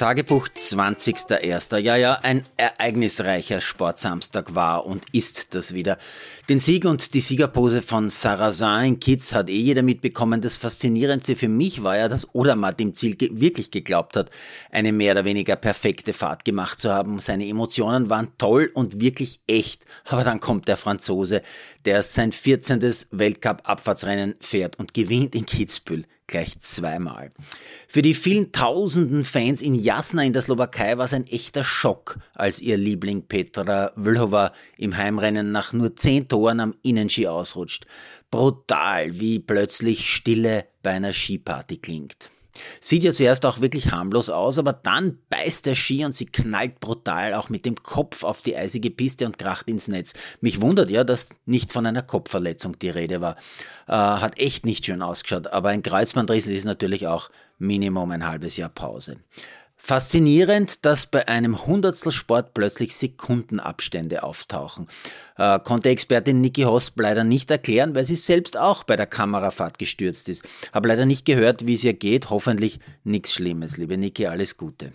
Tagebuch 20.01. Ja, ja, ein ereignisreicher Sportsamstag war und ist das wieder. Den Sieg und die Siegerpose von Sarrazin in Kids hat eh jeder mitbekommen. Das Faszinierendste für mich war ja, dass Odermatt im Ziel wirklich geglaubt hat, eine mehr oder weniger perfekte Fahrt gemacht zu haben. Seine Emotionen waren toll und wirklich echt. Aber dann kommt der Franzose, der sein 14. Weltcup-Abfahrtsrennen fährt und gewinnt in Kitzbühel gleich zweimal. Für die vielen tausenden Fans in Jasna in der Slowakei war es ein echter Schock, als ihr Liebling Petra Vlhova im Heimrennen nach nur zehn Toren am Innenski ausrutscht. Brutal, wie plötzlich Stille bei einer Skiparty klingt. Sieht ja zuerst auch wirklich harmlos aus, aber dann beißt der Ski und sie knallt brutal auch mit dem Kopf auf die eisige Piste und kracht ins Netz. Mich wundert ja, dass nicht von einer Kopfverletzung die Rede war. Äh, hat echt nicht schön ausgeschaut, aber ein Kreuzbandriss ist natürlich auch Minimum ein halbes Jahr Pause. Faszinierend, dass bei einem Hundertstelsport plötzlich Sekundenabstände auftauchen. Äh, konnte Expertin Niki Hosp leider nicht erklären, weil sie selbst auch bei der Kamerafahrt gestürzt ist. Habe leider nicht gehört, wie es ihr geht. Hoffentlich nichts Schlimmes. Liebe Niki, alles Gute.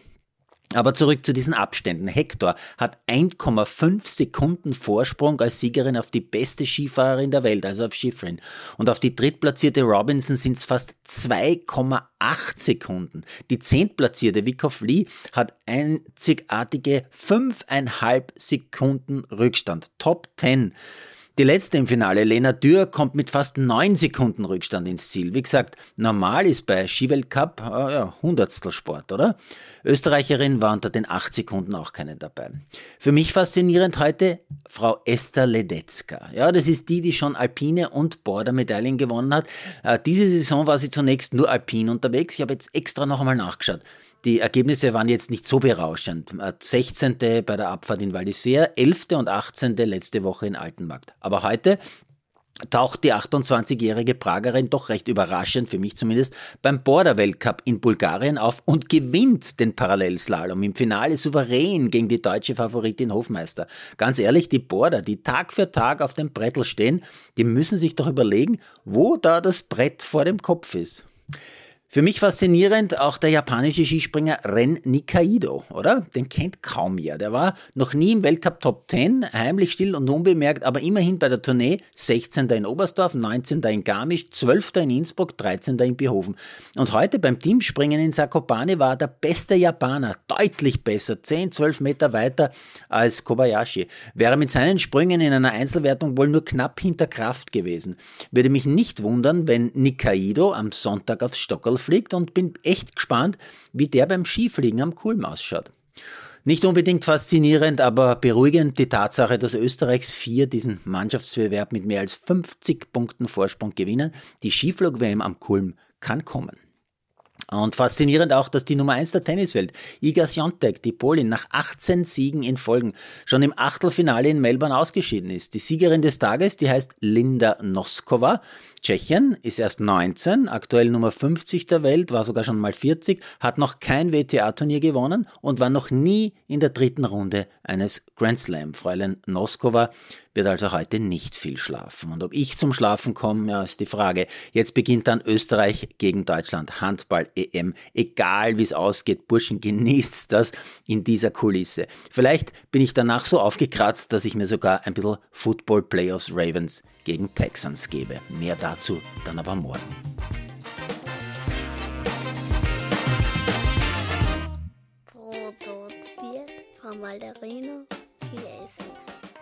Aber zurück zu diesen Abständen. Hector hat 1,5 Sekunden Vorsprung als Siegerin auf die beste Skifahrerin der Welt, also auf Schifrin. Und auf die drittplatzierte Robinson sind es fast 2,8 Sekunden. Die zehntplatzierte Wyckoff Lee hat einzigartige 5,5 Sekunden Rückstand. Top 10. Die letzte im Finale, Lena Dürr, kommt mit fast neun Sekunden Rückstand ins Ziel. Wie gesagt, normal ist bei Skiweltcup äh, ja, Hundertstel Sport, oder? Österreicherin war unter den acht Sekunden auch keine dabei. Für mich faszinierend heute Frau Esther Ledetzka. Ja, das ist die, die schon Alpine und Border-Medaillen gewonnen hat. Äh, diese Saison war sie zunächst nur Alpin unterwegs. Ich habe jetzt extra noch einmal nachgeschaut. Die Ergebnisse waren jetzt nicht so berauschend. 16. Äh, bei der Abfahrt in Val d'Isère, 11. und 18. letzte Woche in Altenmarkt. Aber heute taucht die 28-jährige Pragerin doch recht überraschend, für mich zumindest, beim Border-Weltcup in Bulgarien auf und gewinnt den Parallelslalom im Finale souverän gegen die deutsche Favoritin Hofmeister. Ganz ehrlich, die Border, die Tag für Tag auf dem Brettel stehen, die müssen sich doch überlegen, wo da das Brett vor dem Kopf ist. Für mich faszinierend auch der japanische Skispringer Ren Nikaido, oder? Den kennt kaum wer. Der war noch nie im Weltcup Top 10, heimlich still und unbemerkt, aber immerhin bei der Tournee 16. in Oberstdorf, 19. in Garmisch, 12. in Innsbruck, 13. in Behofen. Und heute beim Teamspringen in Sakopane war der beste Japaner, deutlich besser, 10, 12 Meter weiter als Kobayashi. Wäre mit seinen Sprüngen in einer Einzelwertung wohl nur knapp hinter Kraft gewesen. Würde mich nicht wundern, wenn Nikaido am Sonntag aufs Stockerl fliegt und bin echt gespannt, wie der beim Skifliegen am Kulm ausschaut. Nicht unbedingt faszinierend, aber beruhigend die Tatsache, dass Österreichs vier diesen Mannschaftsbewerb mit mehr als 50 Punkten Vorsprung gewinnen. Die Skiflug-WM am Kulm kann kommen. Und faszinierend auch, dass die Nummer 1 der Tenniswelt, Iga Swiatek, die Polin, nach 18 Siegen in Folgen schon im Achtelfinale in Melbourne ausgeschieden ist. Die Siegerin des Tages, die heißt Linda Noskova. Tschechien ist erst 19, aktuell Nummer 50 der Welt, war sogar schon mal 40, hat noch kein WTA-Turnier gewonnen und war noch nie in der dritten Runde eines Grand Slam. Fräulein Noskova wird also heute nicht viel schlafen. Und ob ich zum Schlafen komme, ja, ist die Frage. Jetzt beginnt dann Österreich gegen Deutschland Handball-EM. Egal wie es ausgeht, Burschen, genießt das in dieser Kulisse. Vielleicht bin ich danach so aufgekratzt, dass ich mir sogar ein bisschen Football Playoffs Ravens gegen Texans gebe. Mehr dazu dann aber morgen. Produziert von Malderino Chiesens.